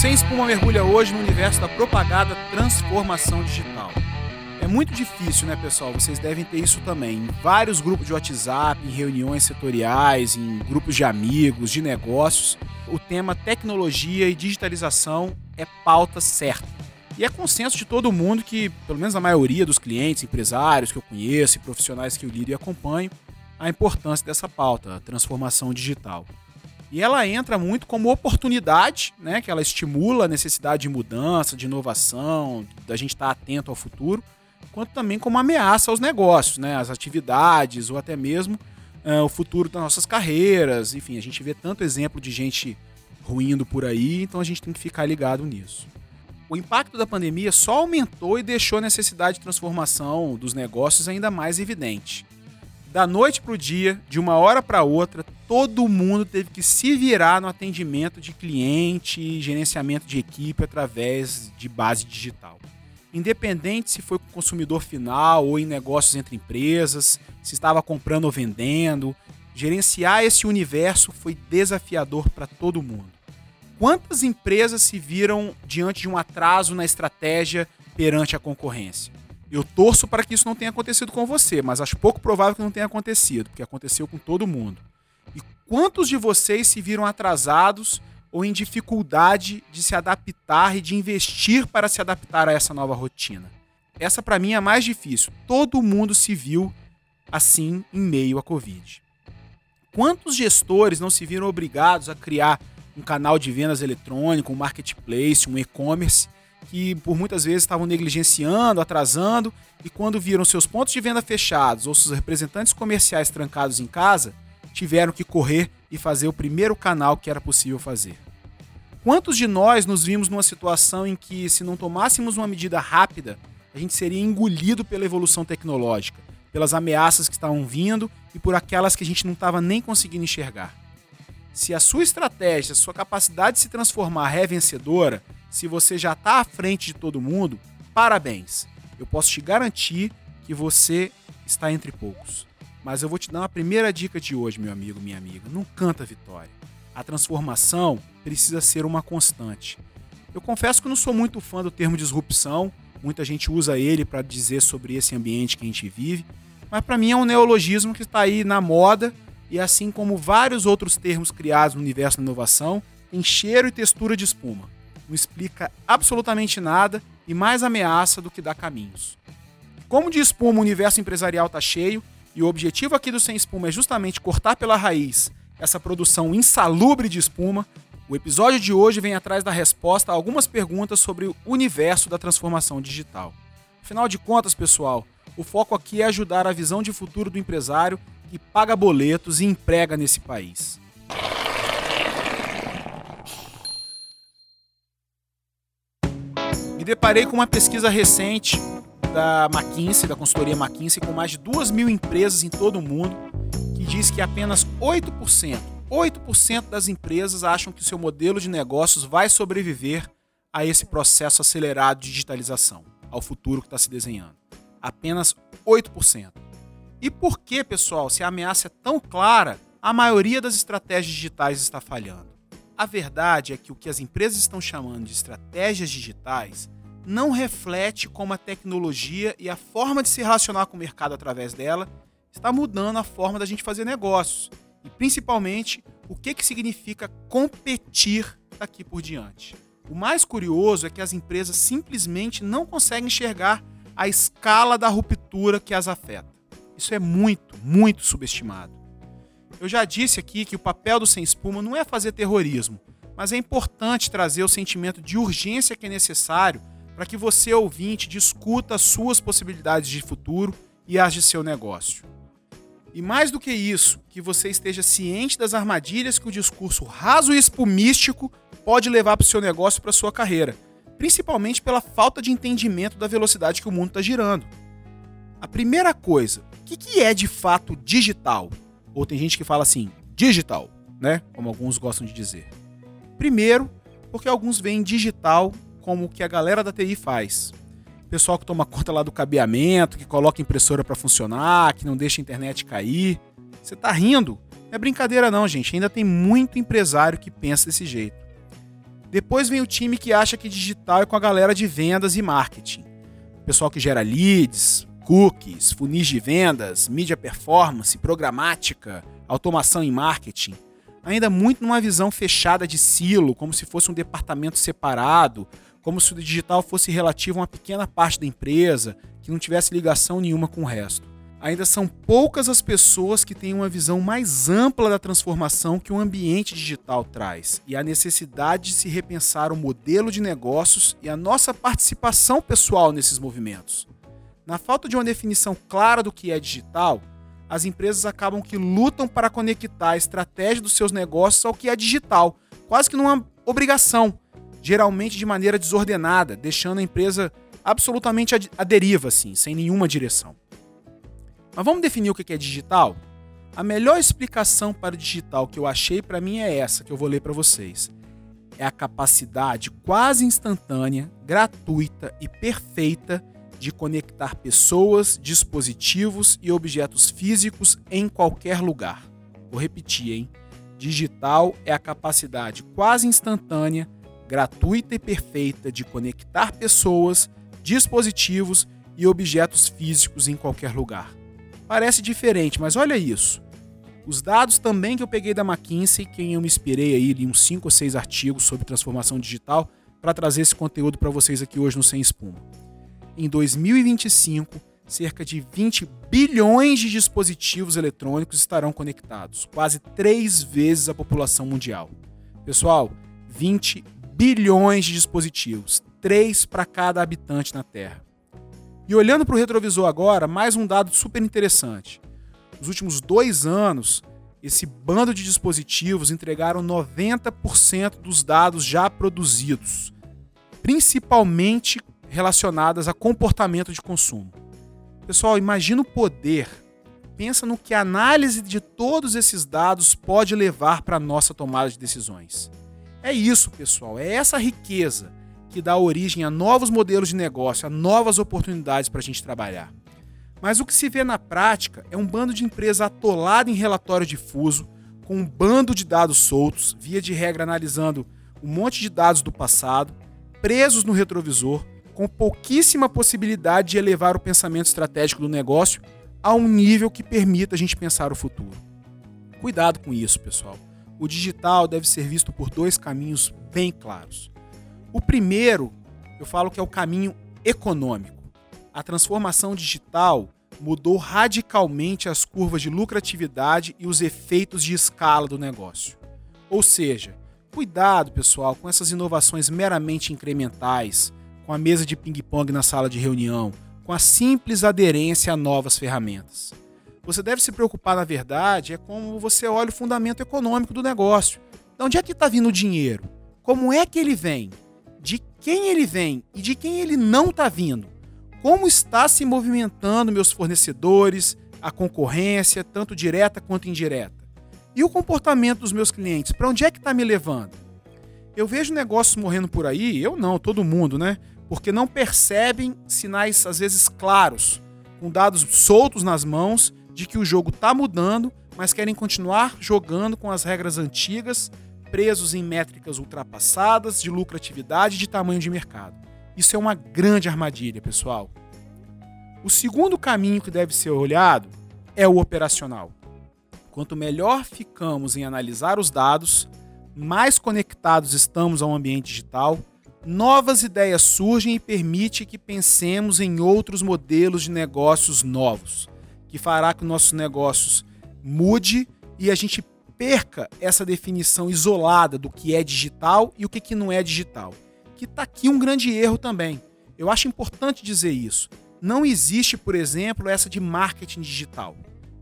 Sem Espuma mergulha hoje no universo da propagada transformação digital. É muito difícil, né, pessoal? Vocês devem ter isso também. Em vários grupos de WhatsApp, em reuniões setoriais, em grupos de amigos, de negócios, o tema tecnologia e digitalização é pauta certa. E é consenso de todo mundo que, pelo menos a maioria dos clientes, empresários que eu conheço e profissionais que eu lido e acompanho, a importância dessa pauta, a transformação digital. E ela entra muito como oportunidade, né, que ela estimula a necessidade de mudança, de inovação, da gente estar atento ao futuro, quanto também como ameaça aos negócios, né, às atividades ou até mesmo uh, o futuro das nossas carreiras. Enfim, a gente vê tanto exemplo de gente ruindo por aí, então a gente tem que ficar ligado nisso. O impacto da pandemia só aumentou e deixou a necessidade de transformação dos negócios ainda mais evidente da noite para o dia, de uma hora para outra, todo mundo teve que se virar no atendimento de cliente gerenciamento de equipe através de base digital. Independente se foi com o consumidor final ou em negócios entre empresas, se estava comprando ou vendendo, gerenciar esse universo foi desafiador para todo mundo. Quantas empresas se viram diante de um atraso na estratégia perante a concorrência? Eu torço para que isso não tenha acontecido com você, mas acho pouco provável que não tenha acontecido, porque aconteceu com todo mundo. E quantos de vocês se viram atrasados ou em dificuldade de se adaptar e de investir para se adaptar a essa nova rotina? Essa para mim é a mais difícil. Todo mundo se viu assim em meio à Covid. Quantos gestores não se viram obrigados a criar um canal de vendas eletrônico, um marketplace, um e-commerce que por muitas vezes estavam negligenciando, atrasando, e quando viram seus pontos de venda fechados ou seus representantes comerciais trancados em casa, tiveram que correr e fazer o primeiro canal que era possível fazer. Quantos de nós nos vimos numa situação em que, se não tomássemos uma medida rápida, a gente seria engolido pela evolução tecnológica, pelas ameaças que estavam vindo e por aquelas que a gente não estava nem conseguindo enxergar? Se a sua estratégia, sua capacidade de se transformar é vencedora, se você já está à frente de todo mundo, parabéns. Eu posso te garantir que você está entre poucos. Mas eu vou te dar uma primeira dica de hoje, meu amigo, minha amiga. Não canta vitória. A transformação precisa ser uma constante. Eu confesso que não sou muito fã do termo disrupção. Muita gente usa ele para dizer sobre esse ambiente que a gente vive. Mas para mim é um neologismo que está aí na moda e assim como vários outros termos criados no universo da inovação, tem cheiro e textura de espuma não explica absolutamente nada e mais ameaça do que dá caminhos. Como de espuma o universo empresarial está cheio, e o objetivo aqui do Sem Espuma é justamente cortar pela raiz essa produção insalubre de espuma, o episódio de hoje vem atrás da resposta a algumas perguntas sobre o universo da transformação digital. Afinal de contas, pessoal, o foco aqui é ajudar a visão de futuro do empresário que paga boletos e emprega nesse país. Deparei com uma pesquisa recente da McKinsey, da consultoria McKinsey, com mais de duas mil empresas em todo o mundo, que diz que apenas 8%, 8% das empresas acham que o seu modelo de negócios vai sobreviver a esse processo acelerado de digitalização, ao futuro que está se desenhando. Apenas 8%. E por que, pessoal, se a ameaça é tão clara, a maioria das estratégias digitais está falhando? A verdade é que o que as empresas estão chamando de estratégias digitais não reflete como a tecnologia e a forma de se relacionar com o mercado através dela está mudando a forma da gente fazer negócios e principalmente o que, que significa competir daqui por diante. O mais curioso é que as empresas simplesmente não conseguem enxergar a escala da ruptura que as afeta. Isso é muito, muito subestimado. Eu já disse aqui que o papel do Sem Espuma não é fazer terrorismo, mas é importante trazer o sentimento de urgência que é necessário para que você, ouvinte, discuta as suas possibilidades de futuro e as de seu negócio. E mais do que isso, que você esteja ciente das armadilhas que o discurso raso e espumístico pode levar para o seu negócio e para sua carreira, principalmente pela falta de entendimento da velocidade que o mundo está girando. A primeira coisa, o que é de fato digital? Ou tem gente que fala assim, digital, né? Como alguns gostam de dizer. Primeiro, porque alguns veem digital como o que a galera da TI faz. Pessoal que toma conta lá do cabeamento, que coloca impressora para funcionar, que não deixa a internet cair. Você tá rindo? Não é brincadeira não, gente. Ainda tem muito empresário que pensa desse jeito. Depois vem o time que acha que digital é com a galera de vendas e marketing. Pessoal que gera leads, cookies, funis de vendas, mídia performance, programática, automação em marketing. Ainda muito numa visão fechada de silo, como se fosse um departamento separado, como se o digital fosse relativo a uma pequena parte da empresa, que não tivesse ligação nenhuma com o resto. Ainda são poucas as pessoas que têm uma visão mais ampla da transformação que o ambiente digital traz e a necessidade de se repensar o modelo de negócios e a nossa participação pessoal nesses movimentos. Na falta de uma definição clara do que é digital, as empresas acabam que lutam para conectar a estratégia dos seus negócios ao que é digital, quase que numa obrigação, geralmente de maneira desordenada, deixando a empresa absolutamente à deriva, assim, sem nenhuma direção. Mas vamos definir o que é digital? A melhor explicação para o digital que eu achei para mim é essa, que eu vou ler para vocês. É a capacidade quase instantânea, gratuita e perfeita de conectar pessoas, dispositivos e objetos físicos em qualquer lugar. Vou repetir, hein? Digital é a capacidade quase instantânea, gratuita e perfeita de conectar pessoas, dispositivos e objetos físicos em qualquer lugar. Parece diferente, mas olha isso. Os dados também que eu peguei da McKinsey, quem eu me inspirei aí em uns 5 ou 6 artigos sobre transformação digital para trazer esse conteúdo para vocês aqui hoje no Sem Espuma em 2025, cerca de 20 bilhões de dispositivos eletrônicos estarão conectados, quase três vezes a população mundial. Pessoal, 20 bilhões de dispositivos, três para cada habitante na Terra. E olhando para o retrovisor agora, mais um dado super interessante. Nos últimos dois anos, esse bando de dispositivos entregaram 90% dos dados já produzidos, principalmente relacionadas a comportamento de consumo. Pessoal, imagina o poder. Pensa no que a análise de todos esses dados pode levar para a nossa tomada de decisões. É isso, pessoal, é essa riqueza que dá origem a novos modelos de negócio, a novas oportunidades para a gente trabalhar. Mas o que se vê na prática é um bando de empresas atolado em relatório difuso, com um bando de dados soltos, via de regra analisando um monte de dados do passado, presos no retrovisor, com pouquíssima possibilidade de elevar o pensamento estratégico do negócio a um nível que permita a gente pensar o futuro. Cuidado com isso, pessoal. O digital deve ser visto por dois caminhos bem claros. O primeiro, eu falo que é o caminho econômico. A transformação digital mudou radicalmente as curvas de lucratividade e os efeitos de escala do negócio. Ou seja, cuidado, pessoal, com essas inovações meramente incrementais, com a mesa de ping-pong na sala de reunião, com a simples aderência a novas ferramentas. Você deve se preocupar, na verdade, é como você olha o fundamento econômico do negócio. De onde é que está vindo o dinheiro? Como é que ele vem? De quem ele vem e de quem ele não está vindo? Como está se movimentando meus fornecedores, a concorrência, tanto direta quanto indireta? E o comportamento dos meus clientes, para onde é que está me levando? Eu vejo negócios morrendo por aí, eu não, todo mundo, né? porque não percebem sinais, às vezes, claros, com dados soltos nas mãos de que o jogo está mudando, mas querem continuar jogando com as regras antigas, presos em métricas ultrapassadas de lucratividade e de tamanho de mercado. Isso é uma grande armadilha, pessoal. O segundo caminho que deve ser olhado é o operacional. Quanto melhor ficamos em analisar os dados, mais conectados estamos ao ambiente digital, novas ideias surgem e permite que pensemos em outros modelos de negócios novos, que fará que nossos negócios mude e a gente perca essa definição isolada do que é digital e o que, que não é digital. Que está aqui um grande erro também. Eu acho importante dizer isso. Não existe, por exemplo, essa de marketing digital.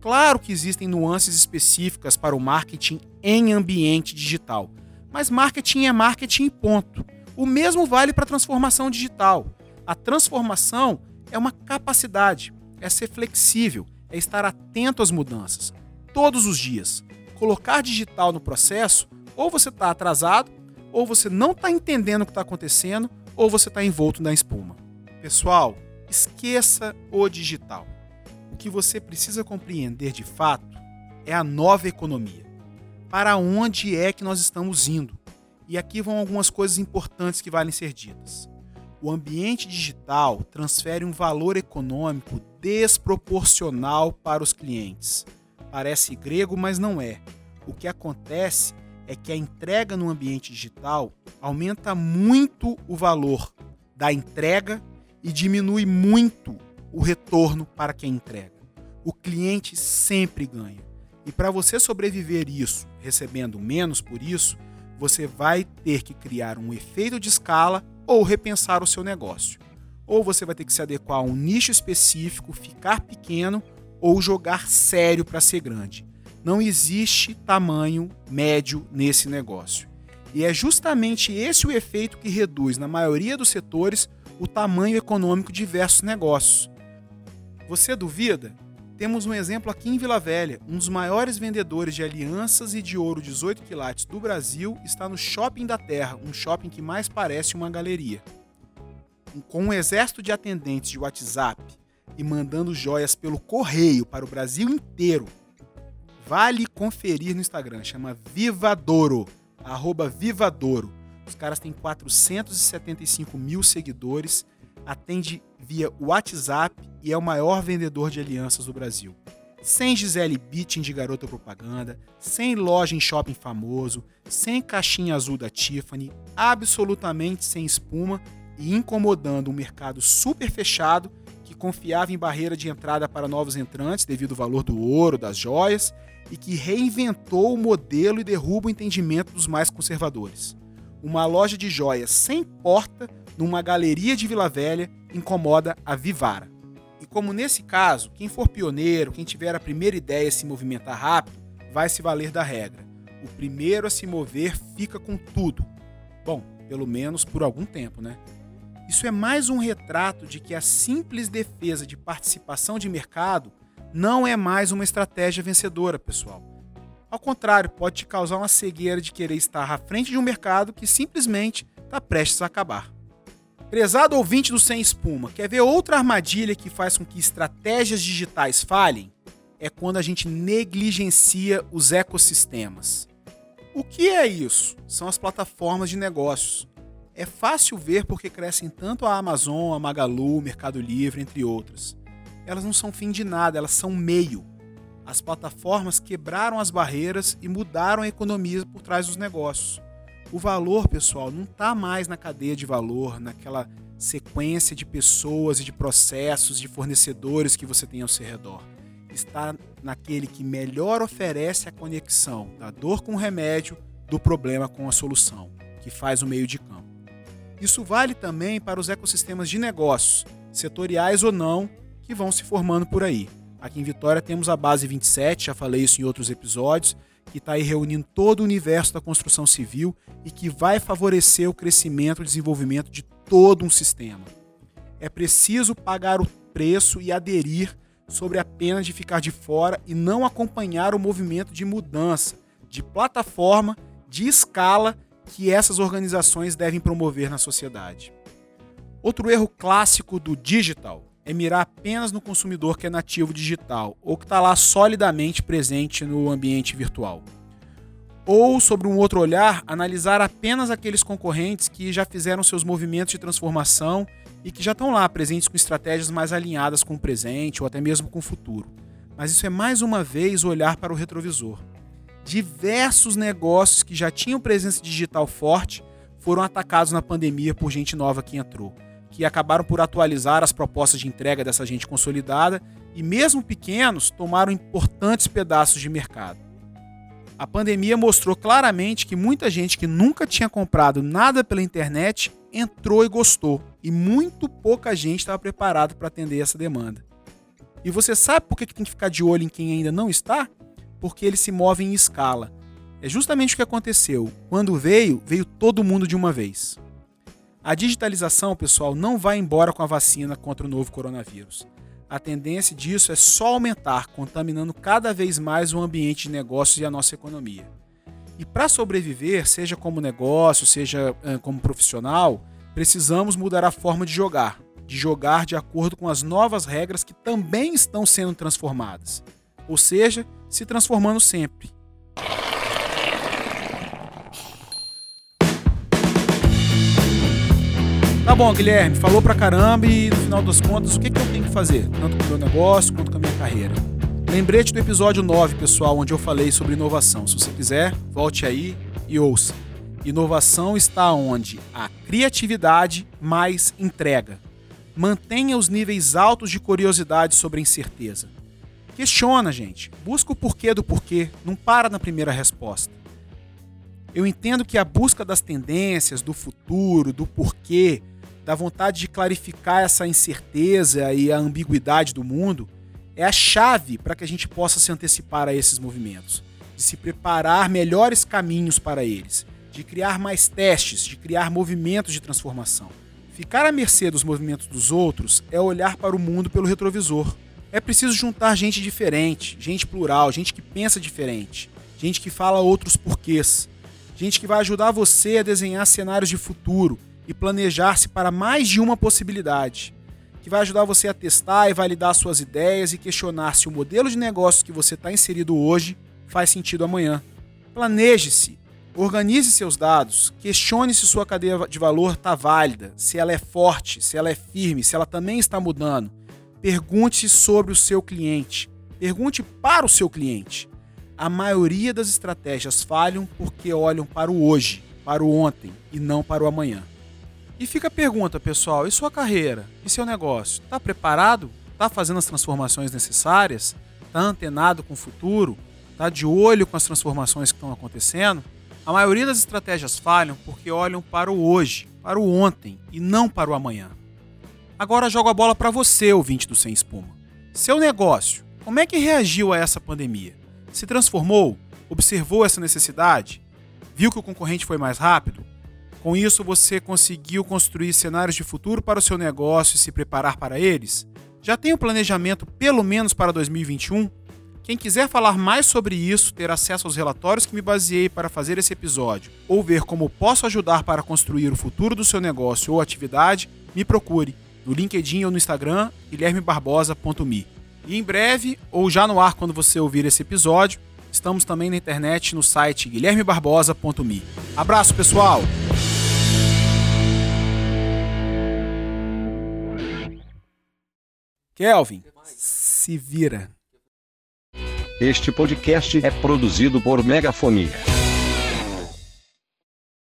Claro que existem nuances específicas para o marketing em ambiente digital, mas marketing é marketing ponto. O mesmo vale para a transformação digital. A transformação é uma capacidade, é ser flexível, é estar atento às mudanças, todos os dias. Colocar digital no processo, ou você está atrasado, ou você não está entendendo o que está acontecendo, ou você está envolto na espuma. Pessoal, esqueça o digital. O que você precisa compreender de fato é a nova economia. Para onde é que nós estamos indo? E aqui vão algumas coisas importantes que valem ser ditas. O ambiente digital transfere um valor econômico desproporcional para os clientes. Parece grego, mas não é. O que acontece é que a entrega no ambiente digital aumenta muito o valor da entrega e diminui muito o retorno para quem entrega. O cliente sempre ganha. E para você sobreviver isso, recebendo menos por isso, você vai ter que criar um efeito de escala ou repensar o seu negócio. Ou você vai ter que se adequar a um nicho específico, ficar pequeno ou jogar sério para ser grande. Não existe tamanho médio nesse negócio. E é justamente esse o efeito que reduz, na maioria dos setores, o tamanho econômico de diversos negócios. Você duvida? Temos um exemplo aqui em Vila Velha. Um dos maiores vendedores de alianças e de ouro 18 quilates do Brasil está no Shopping da Terra, um shopping que mais parece uma galeria. Com um exército de atendentes de WhatsApp e mandando joias pelo correio para o Brasil inteiro, Vale conferir no Instagram, chama Vivadouro, arroba Vivadouro. Os caras têm 475 mil seguidores, atende via WhatsApp e é o maior vendedor de alianças do Brasil. Sem Gisele Bündchen de garota propaganda, sem loja em shopping famoso, sem caixinha azul da Tiffany, absolutamente sem espuma e incomodando um mercado super fechado que confiava em barreira de entrada para novos entrantes devido ao valor do ouro, das joias e que reinventou o modelo e derruba o entendimento dos mais conservadores. Uma loja de joias sem porta numa galeria de Vila Velha incomoda a Vivara. E como nesse caso, quem for pioneiro, quem tiver a primeira ideia se movimentar rápido, vai se valer da regra. O primeiro a se mover fica com tudo. Bom, pelo menos por algum tempo, né? Isso é mais um retrato de que a simples defesa de participação de mercado não é mais uma estratégia vencedora, pessoal. Ao contrário, pode te causar uma cegueira de querer estar à frente de um mercado que simplesmente está prestes a acabar. Prezado ouvinte do Sem Espuma, quer ver outra armadilha que faz com que estratégias digitais falhem? É quando a gente negligencia os ecossistemas. O que é isso? São as plataformas de negócios. É fácil ver porque crescem tanto a Amazon, a Magalu, o Mercado Livre, entre outras elas não são fim de nada, elas são meio. As plataformas quebraram as barreiras e mudaram a economia por trás dos negócios. O valor, pessoal, não está mais na cadeia de valor, naquela sequência de pessoas e de processos, de fornecedores que você tem ao seu redor. Está naquele que melhor oferece a conexão da dor com o remédio, do problema com a solução, que faz o meio de campo. Isso vale também para os ecossistemas de negócios, setoriais ou não, que vão se formando por aí. Aqui em Vitória temos a Base 27, já falei isso em outros episódios, que está aí reunindo todo o universo da construção civil e que vai favorecer o crescimento e desenvolvimento de todo um sistema. É preciso pagar o preço e aderir sobre a pena de ficar de fora e não acompanhar o movimento de mudança, de plataforma, de escala que essas organizações devem promover na sociedade. Outro erro clássico do digital é mirar apenas no consumidor que é nativo digital ou que está lá solidamente presente no ambiente virtual. Ou, sobre um outro olhar, analisar apenas aqueles concorrentes que já fizeram seus movimentos de transformação e que já estão lá presentes com estratégias mais alinhadas com o presente ou até mesmo com o futuro. Mas isso é mais uma vez olhar para o retrovisor. Diversos negócios que já tinham presença digital forte foram atacados na pandemia por gente nova que entrou que acabaram por atualizar as propostas de entrega dessa gente consolidada e, mesmo pequenos, tomaram importantes pedaços de mercado. A pandemia mostrou claramente que muita gente que nunca tinha comprado nada pela internet entrou e gostou, e muito pouca gente estava preparada para atender essa demanda. E você sabe por que tem que ficar de olho em quem ainda não está? Porque ele se move em escala. É justamente o que aconteceu. Quando veio, veio todo mundo de uma vez. A digitalização, pessoal, não vai embora com a vacina contra o novo coronavírus. A tendência disso é só aumentar, contaminando cada vez mais o ambiente de negócios e a nossa economia. E para sobreviver, seja como negócio, seja como profissional, precisamos mudar a forma de jogar, de jogar de acordo com as novas regras que também estão sendo transformadas. Ou seja, se transformando sempre. Tá bom, Guilherme, falou pra caramba e no final das contas, o que, que eu tenho que fazer? Tanto com o meu negócio quanto com a minha carreira. Lembrete do episódio 9, pessoal, onde eu falei sobre inovação. Se você quiser, volte aí e ouça. Inovação está onde a criatividade mais entrega. Mantenha os níveis altos de curiosidade sobre a incerteza. Questiona, gente. Busca o porquê do porquê. Não para na primeira resposta. Eu entendo que a busca das tendências, do futuro, do porquê, da vontade de clarificar essa incerteza e a ambiguidade do mundo é a chave para que a gente possa se antecipar a esses movimentos, de se preparar melhores caminhos para eles, de criar mais testes, de criar movimentos de transformação. Ficar à mercê dos movimentos dos outros é olhar para o mundo pelo retrovisor. É preciso juntar gente diferente, gente plural, gente que pensa diferente, gente que fala outros porquês, gente que vai ajudar você a desenhar cenários de futuro e planejar-se para mais de uma possibilidade que vai ajudar você a testar e validar suas ideias e questionar se o modelo de negócio que você está inserido hoje faz sentido amanhã. Planeje-se, organize seus dados, questione se sua cadeia de valor está válida, se ela é forte, se ela é firme, se ela também está mudando. Pergunte sobre o seu cliente. Pergunte para o seu cliente. A maioria das estratégias falham porque olham para o hoje, para o ontem e não para o amanhã. E fica a pergunta, pessoal: e sua carreira? E seu negócio? Está preparado? Está fazendo as transformações necessárias? Está antenado com o futuro? Está de olho com as transformações que estão acontecendo? A maioria das estratégias falham porque olham para o hoje, para o ontem e não para o amanhã. Agora jogo a bola para você, ouvinte do Sem Espuma. Seu negócio, como é que reagiu a essa pandemia? Se transformou? Observou essa necessidade? Viu que o concorrente foi mais rápido? Com isso, você conseguiu construir cenários de futuro para o seu negócio e se preparar para eles? Já tem um planejamento pelo menos para 2021? Quem quiser falar mais sobre isso, ter acesso aos relatórios que me baseei para fazer esse episódio, ou ver como posso ajudar para construir o futuro do seu negócio ou atividade, me procure no LinkedIn ou no Instagram, guilhermebarbosa.me. E em breve, ou já no ar quando você ouvir esse episódio, estamos também na internet no site guilhermebarbosa.me. Abraço, pessoal! Kelvin, se vira. Este podcast é produzido por Megafonia.